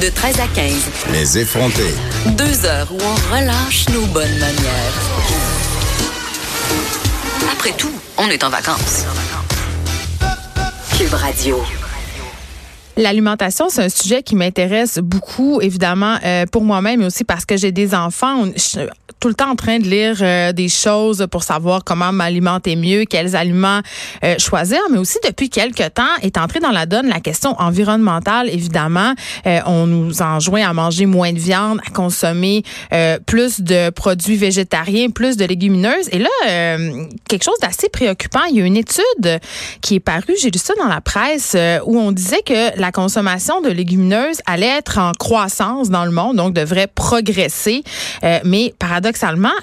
De 13 à 15. Les effrontés. Deux heures où on relâche nos bonnes manières. Après tout, on est en vacances. Cube Radio. L'alimentation, c'est un sujet qui m'intéresse beaucoup, évidemment, euh, pour moi-même, mais aussi parce que j'ai des enfants. Je tout le temps en train de lire euh, des choses pour savoir comment m'alimenter mieux, quels aliments euh, choisir, mais aussi depuis quelques temps est entrée dans la donne la question environnementale, évidemment. on nous enjoint à manger moins de viande, à consommer plus de produits végétariens, plus de légumineuses. Et là, quelque chose d'assez préoccupant, il y a une étude qui est parue, j'ai lu ça dans la presse, où on disait que la consommation de légumineuses allait être en croissance dans le monde, donc devrait progresser. Euh, mais paradoxalement,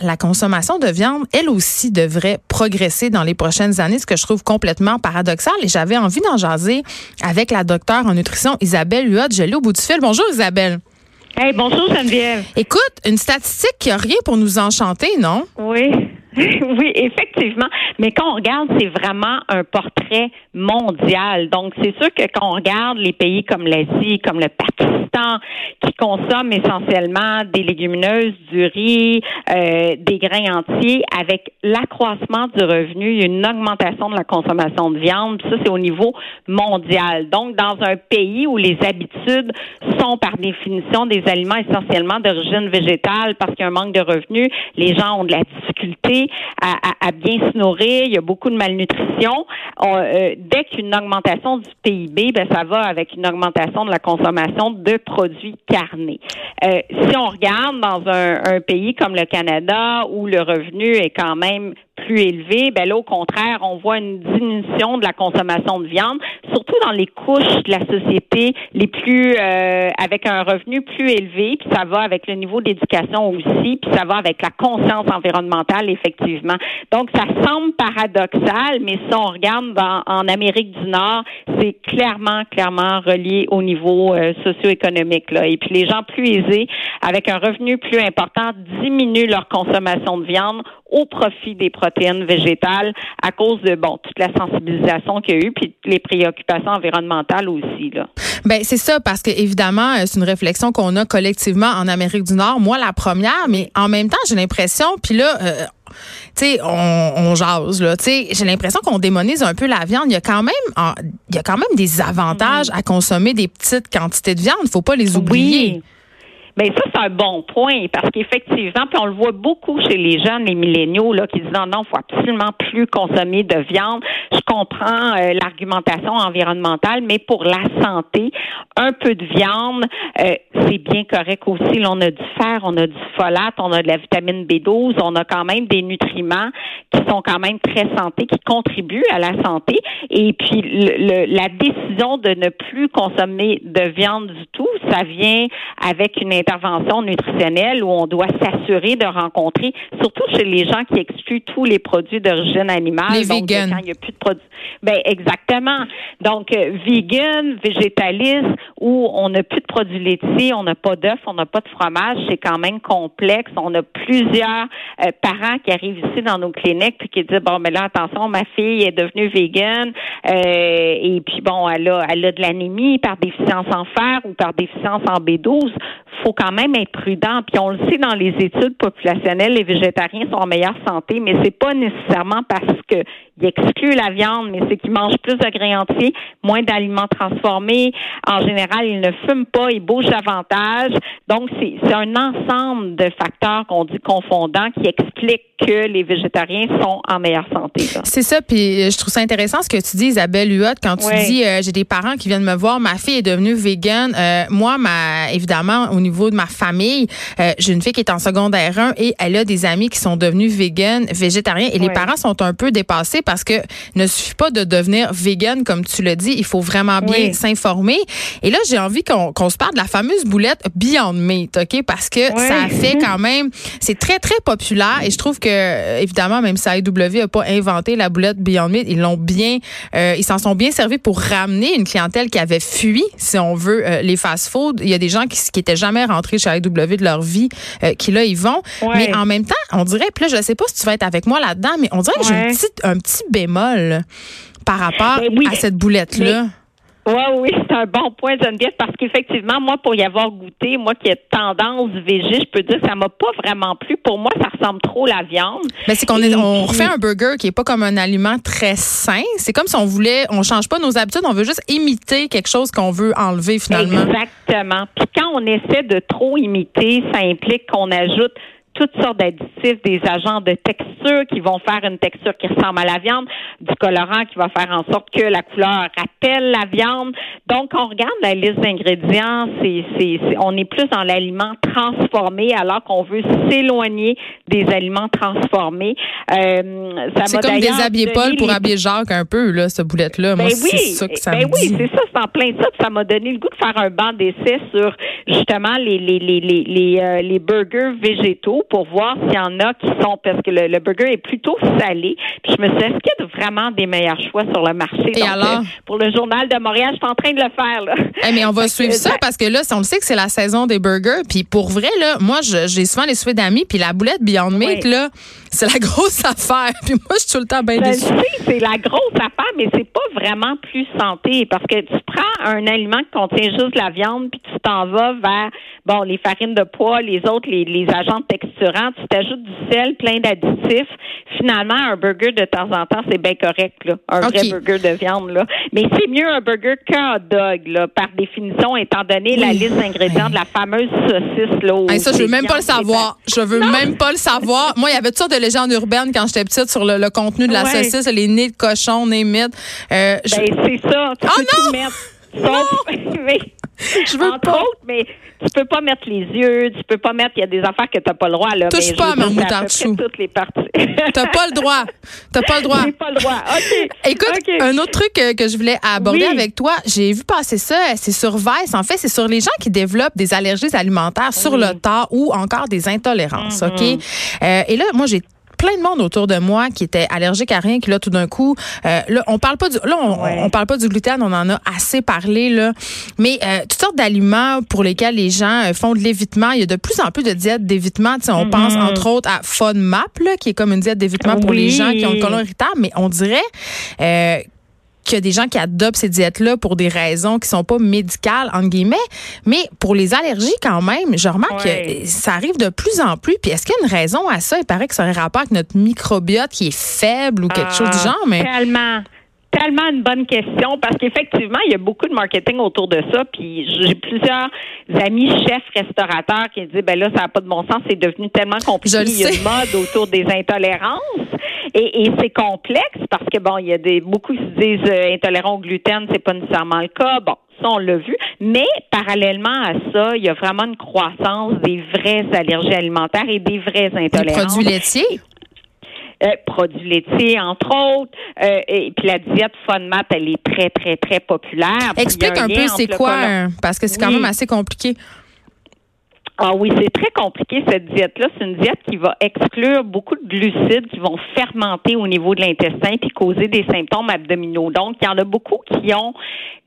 la consommation de viande, elle aussi, devrait progresser dans les prochaines années, ce que je trouve complètement paradoxal. Et j'avais envie d'en jaser avec la docteure en nutrition Isabelle Huot. Je l'ai au bout du fil. Bonjour Isabelle. Hey, bonjour Geneviève. Écoute, une statistique qui a rien pour nous enchanter, non? Oui. oui, effectivement. Mais quand on regarde, c'est vraiment un portrait mondial. Donc, c'est sûr que quand on regarde les pays comme l'Asie, comme le Pakistan, qui consomment essentiellement des légumineuses, du riz, euh, des grains entiers, avec l'accroissement du revenu, il y a une augmentation de la consommation de viande. Ça, c'est au niveau mondial. Donc, dans un pays où les habitudes sont par définition des aliments essentiellement d'origine végétale parce qu'il y a un manque de revenus, les gens ont de la difficulté à, bien se nourrir, il y a beaucoup de malnutrition. Euh, dès qu'une augmentation du PIB, ben, ça va avec une augmentation de la consommation de produits carnés. Euh, si on regarde dans un, pays comme le Canada où le revenu est quand même plus ben là, au contraire, on voit une diminution de la consommation de viande, surtout dans les couches de la société les plus euh, avec un revenu plus élevé, puis ça va avec le niveau d'éducation aussi, puis ça va avec la conscience environnementale, effectivement. Donc, ça semble paradoxal, mais si on regarde en Amérique du Nord, c'est clairement, clairement relié au niveau euh, socio-économique. Là. Et puis, les gens plus aisés, avec un revenu plus important, diminuent leur consommation de viande au profit des protéines végétales à cause de bon toute la sensibilisation qu'il y a eu puis les préoccupations environnementales aussi là. Ben c'est ça parce que évidemment euh, c'est une réflexion qu'on a collectivement en Amérique du Nord. Moi la première, mais en même temps j'ai l'impression puis là euh, tu sais, on, on jase là. Tu sais, j'ai l'impression qu'on démonise un peu la viande. Il y a quand même, il y a quand même des avantages à consommer des petites quantités de viande. Il faut pas les oublier. Oui. Bien, ça, c'est un bon point parce qu'effectivement, puis on le voit beaucoup chez les jeunes, les milléniaux, là, qui disent non, non, faut absolument plus consommer de viande. Je comprends euh, l'argumentation environnementale, mais pour la santé, un peu de viande, euh, c'est bien correct aussi. Là, on a du fer, on a du folate, on a de la vitamine B12, on a quand même des nutriments qui sont quand même très santé, qui contribuent à la santé. Et puis, le, la décision de ne plus consommer de viande du tout, ça vient avec une intervention nutritionnelle où on doit s'assurer de rencontrer, surtout chez les gens qui excluent tous les produits d'origine animale. Les donc, Quand il n'y a plus de produits. Ben, exactement. Donc, euh, vegan, végétaliste, où on n'a plus de produits laitiers, on n'a pas d'œufs, on n'a pas de fromage, c'est quand même complexe. On a plusieurs euh, parents qui arrivent ici dans nos cliniques puis qui disent, bon, mais là, attention, ma fille est devenue vegan, euh, et puis bon, elle a, elle a de l'anémie par déficience en fer ou par déficience en B12 faut quand même être prudent. Puis on le sait dans les études populationnelles, les végétariens sont en meilleure santé, mais c'est pas nécessairement parce que il exclut la viande, mais c'est qu'il mange plus de grains entiers, moins d'aliments transformés. En général, il ne fume pas, il bouge davantage. Donc, c'est un ensemble de facteurs qu'on dit confondants qui expliquent que les végétariens sont en meilleure santé. C'est ça, puis euh, je trouve ça intéressant ce que tu dis, Isabelle Huot, quand tu dis euh, j'ai des parents qui viennent me voir, ma fille est devenue végane. Euh, moi, ma, évidemment, au niveau de ma famille, j'ai une fille qui est en secondaire 1 et elle a des amis qui sont devenus véganes, végétariens, et les parents sont un peu dépassés parce que ne suffit pas de devenir vegan, comme tu le dis. Il faut vraiment bien s'informer. Et là, j'ai envie qu'on se parle de la fameuse boulette Beyond Meat, OK? Parce que ça fait quand même, c'est très, très populaire et je trouve que, évidemment, même si AEW n'a pas inventé la boulette Beyond Meat, ils l'ont bien, euh, ils s'en sont bien servis pour ramener une clientèle qui avait fui, si on veut, euh, les fast-foods. Il y a des gens qui, qui étaient jamais rentrés chez AEW de leur vie, euh, qui là, ils vont. Mais en même temps, on dirait, puis là, je sais pas si tu vas être avec moi là-dedans, mais on dirait que j'ai un petit, un petit bémol par rapport ben à cette boulette-là. Oui, oui, c'est un bon point, Geneviève, parce qu'effectivement, moi, pour y avoir goûté, moi qui ai tendance végé, je peux dire que ça m'a pas vraiment plu. Pour moi, ça ressemble trop à la viande. Mais c'est qu'on est, on refait un burger qui est pas comme un aliment très sain. C'est comme si on voulait, on change pas nos habitudes, on veut juste imiter quelque chose qu'on veut enlever finalement. Exactement. Puis quand on essaie de trop imiter, ça implique qu'on ajoute toutes sortes d'additifs, des agents de texture qui vont faire une texture qui ressemble à la viande, du colorant qui va faire en sorte que la couleur rappelle la viande. Donc, on regarde la liste d'ingrédients, c'est, c'est, on est plus dans l'aliment transformé alors qu'on veut s'éloigner des aliments transformés. Euh, ça c'est comme déshabiller Paul pour habiller Jacques un peu, là, ce boulette-là. Moi, ben oui, c'est ça que ça ben me oui, c'est ça, c'est en plein ça. Ça m'a donné le goût de faire un banc d'essai sur justement les, les, les, les, les, euh, les burgers végétaux pour voir s'il y en a qui sont parce que le, burger est plutôt salé. Puis je me suis dit, est-ce qu'il y a vraiment des meilleurs choix sur le marché? Et alors? Euh, pour le journal de Montréal, je suis en train de le faire. Là. Eh, mais on va suivre ça parce que là, on le sait que c'est la saison des burgers. Puis pour vrai, là, moi, j'ai souvent les souhaits d'amis. Puis la boulette Beyond Meat, là, c'est la grosse affaire. Puis moi, je suis tout le temps bien déçue. c'est la grosse affaire, mais c'est pas vraiment plus santé parce que tu prends un aliment qui contient juste la viande puis tu t'en vas vers bon les farines de pois, les autres, les, les agents tu t'ajoutes du sel, plein d'additifs. Finalement, un burger de temps en temps, c'est bien correct, là. Un vrai burger de viande, là. Mais c'est mieux un burger qu'un hot dog, là, par définition, étant donné la liste d'ingrédients de la fameuse saucisse, là. ça, je veux même pas le savoir. Je veux même pas le savoir. Moi, il y avait toutes sortes de légendes urbaines quand j'étais petite sur le, contenu de la saucisse, les nez de cochon, nez mythes. Euh, ben, c'est ça. Tu oh, non! Tout mettre. je veux pas. Autres, mais tu peux pas mettre les yeux, tu peux pas mettre, il y a des affaires que tu n'as pas le droit. Là, Touche mais pas à ma moutarde chou. toutes les parties. t'as pas le droit. T'as pas le droit. J'ai pas le droit. OK. Écoute, un autre truc que, je voulais aborder avec toi, j'ai vu passer ça, c'est sur Vice. En fait, c'est sur les gens qui développent des allergies alimentaires sur le tas ou encore des intolérances. OK? Mm-hmm. Euh, et là, moi, j'ai plein de monde autour de moi qui était allergique à rien, qui là tout d'un coup, euh, là on parle pas du, là on, parle pas du gluten, on en a assez parlé là, mais euh, toutes sortes d'aliments pour lesquels les gens euh, font de l'évitement. Il y a de plus en plus de diètes d'évitement. On pense mm-hmm. entre autres à FODMAP là, qui est comme une diète d'évitement pour les gens qui ont le colon irritable, mais on dirait qu'il y a des gens qui adoptent ces diètes-là pour des raisons qui sont pas médicales, entre guillemets, mais pour les allergies, quand même, je remarque que ça arrive de plus en plus. Puis est-ce qu'il y a une raison à ça? Il paraît que ça aurait rapport avec notre microbiote qui est faible ou quelque chose du ah, genre, mais. Tellement tellement une bonne question parce qu'effectivement, il y a beaucoup de marketing autour de ça. Puis j'ai plusieurs amis chefs restaurateurs qui disent ben là, ça n'a pas de bon sens, c'est devenu tellement compliqué. il y a une mode autour des intolérances. Et, c'est complexe parce que bon, il y a des beaucoup qui se disent euh, intolérants au gluten, c'est pas nécessairement le cas. Bon, ça, on l'a vu. Mais parallèlement à ça, il y a vraiment une croissance des vraies allergies alimentaires et des vraies intolérances. Des produits laitiers? Euh, produits laitiers, entre autres. Euh, et puis la diète FODMAP, elle est très, très, très populaire. Explique un, peu c'est quoi, parce que c'est quand même assez compliqué. Ah oui, c'est très compliqué cette diète-là. C'est une diète qui va exclure beaucoup de glucides qui vont fermenter au niveau de l'intestin puis causer des symptômes abdominaux. Donc, il y en a beaucoup qui ont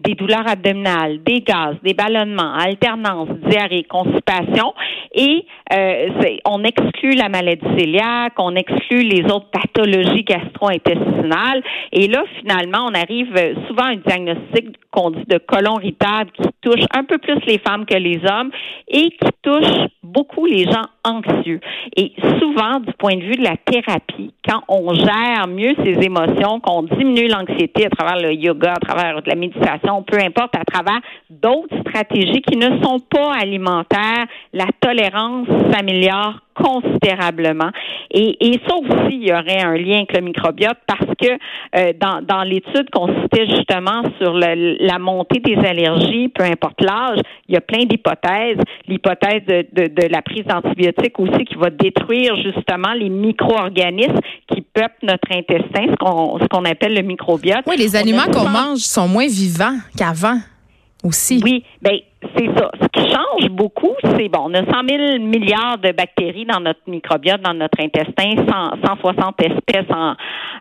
des douleurs abdominales, des gaz, des ballonnements, alternance, diarrhée, constipation. Et euh, on exclut la maladie cœliaque, on exclut les autres pathologies gastro-intestinales. Et là, finalement, on arrive souvent à un diagnostic qu'on dit de colon irritable qui touche un peu plus les femmes que les hommes et qui touche beaucoup les gens anxieux. Et souvent, du point de vue de la thérapie, quand on gère mieux ses émotions, qu'on diminue l'anxiété à travers le yoga, à travers de la méditation, peu importe, à travers d'autres stratégies qui ne sont pas alimentaires, la tolérance s'améliore considérablement. Et, et, ça aussi, il y aurait un lien avec le microbiote parce que euh, dans, dans l'étude qu'on citait justement sur la montée des allergies, peu importe l'âge, il y a plein d'hypothèses. L'hypothèse de, de, de, la prise d'antibiotiques aussi qui va détruire justement les micro-organismes qui peuplent notre intestin, ce qu'on, ce qu'on appelle le microbiote. Oui, les aliments qu'on mange sont moins vivants qu'avant aussi. Oui, ben c'est ça. Ce qui change beaucoup, c'est bon, on a 100 000 milliards de bactéries dans notre microbiote, dans notre intestin, 160 espèces, en,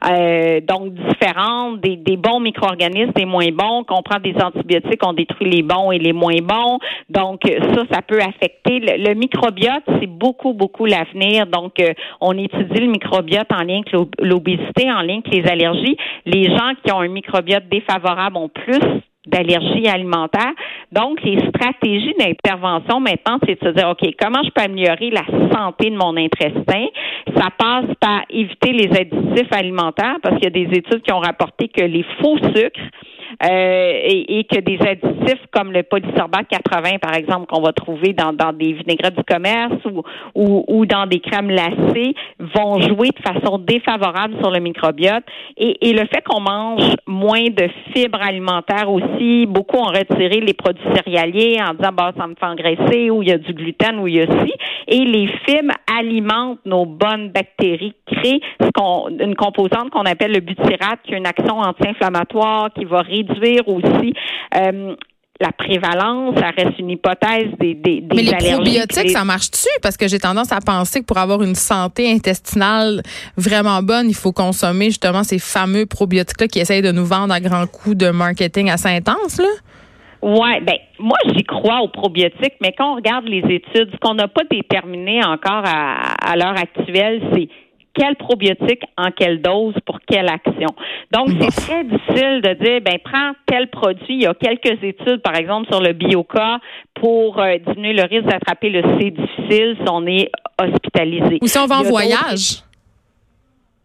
euh, donc différentes, des, des bons micro-organismes, des moins bons. Qu'on prend des antibiotiques, on détruit les bons et les moins bons. Donc ça, ça peut affecter le, microbiote. C'est beaucoup, beaucoup l'avenir. Donc euh, on étudie le microbiote en lien avec l'obésité, en lien avec les allergies. Les gens qui ont un microbiote défavorable ont plus d'allergie alimentaire. Donc, les stratégies d'intervention maintenant, c'est de se dire, OK, comment je peux améliorer la santé de mon intestin? Ça passe par éviter les additifs alimentaires parce qu'il y a des études qui ont rapporté que les faux sucres euh, et, que des additifs comme le polysorbate 80, par exemple, qu'on va trouver dans, dans des vinaigrettes du commerce ou, ou, ou, dans des crèmes glacées, vont jouer de façon défavorable sur le microbiote. Et, et le fait qu'on mange moins de fibres alimentaires aussi, beaucoup ont retiré les produits céréaliers en disant, bah, ça me fait engraisser, ou il y a du gluten, ou il y a ci. Et les fibres alimentent nos bonnes bactéries, créent ce qu'on, une composante qu'on appelle le butyrate, qui a une action anti-inflammatoire, qui va réduire aussi euh, la prévalence, ça reste une hypothèse des, des, des Mais les probiotiques, ça marche-tu? Parce que j'ai tendance à penser que pour avoir une santé intestinale vraiment bonne, il faut consommer justement ces fameux probiotiques-là qui essayent de nous vendre à grands coups de marketing assez intense, là? Ouais, ben moi j'y crois aux probiotiques, mais quand on regarde les études, ce qu'on n'a pas déterminé encore à, à l'heure actuelle, c'est quel probiotique en quelle dose pour quelle action. Donc, c'est très difficile de dire, ben, prends tel produit. Il y a quelques études, par exemple, sur le bioca pour euh, diminuer le risque d'attraper le C difficile si on est hospitalisé. Ou si on va en voyage.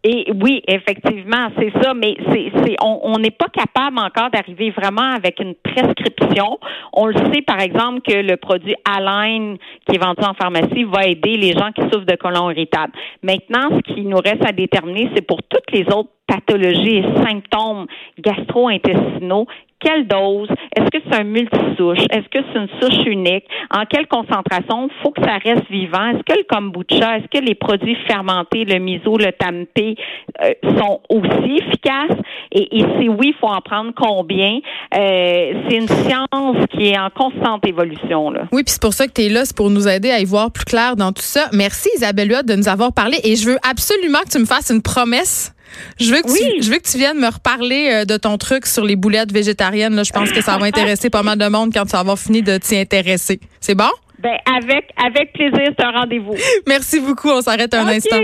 Et oui, effectivement, c'est ça, mais c'est, c'est on n'est pas capable encore d'arriver vraiment avec une prescription. On le sait, par exemple, que le produit Align qui est vendu en pharmacie va aider les gens qui souffrent de colon irritable. Maintenant, ce qui nous reste à déterminer, c'est pour toutes les autres pathologies et symptômes gastro-intestinaux, quelle dose? Est-ce que c'est un multisouche? Est-ce que c'est une souche unique? En quelle concentration? Faut que ça reste vivant. Est-ce que le kombucha, est-ce que les produits fermentés, le miso, le tempeh, euh, sont aussi efficaces? Et, si oui, il faut en prendre combien? Euh, c'est une science qui est en constante évolution. Oui, puis c'est pour ça que tu es là, c'est pour nous aider à y voir plus clair dans tout ça. Merci Isabelle Huot de nous avoir parlé et je veux absolument que tu me fasses une promesse je veux, que tu, je veux que tu viennes me reparler euh, de ton truc sur les boulettes végétariennes. Là. Je pense que ça va intéresser pas mal de monde quand tu vas avoir fini de t'y intéresser. C'est bon? Ben, avec, avec plaisir, c'est un rendez-vous. Merci beaucoup. On s'arrête un instant.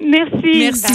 Merci. Merci.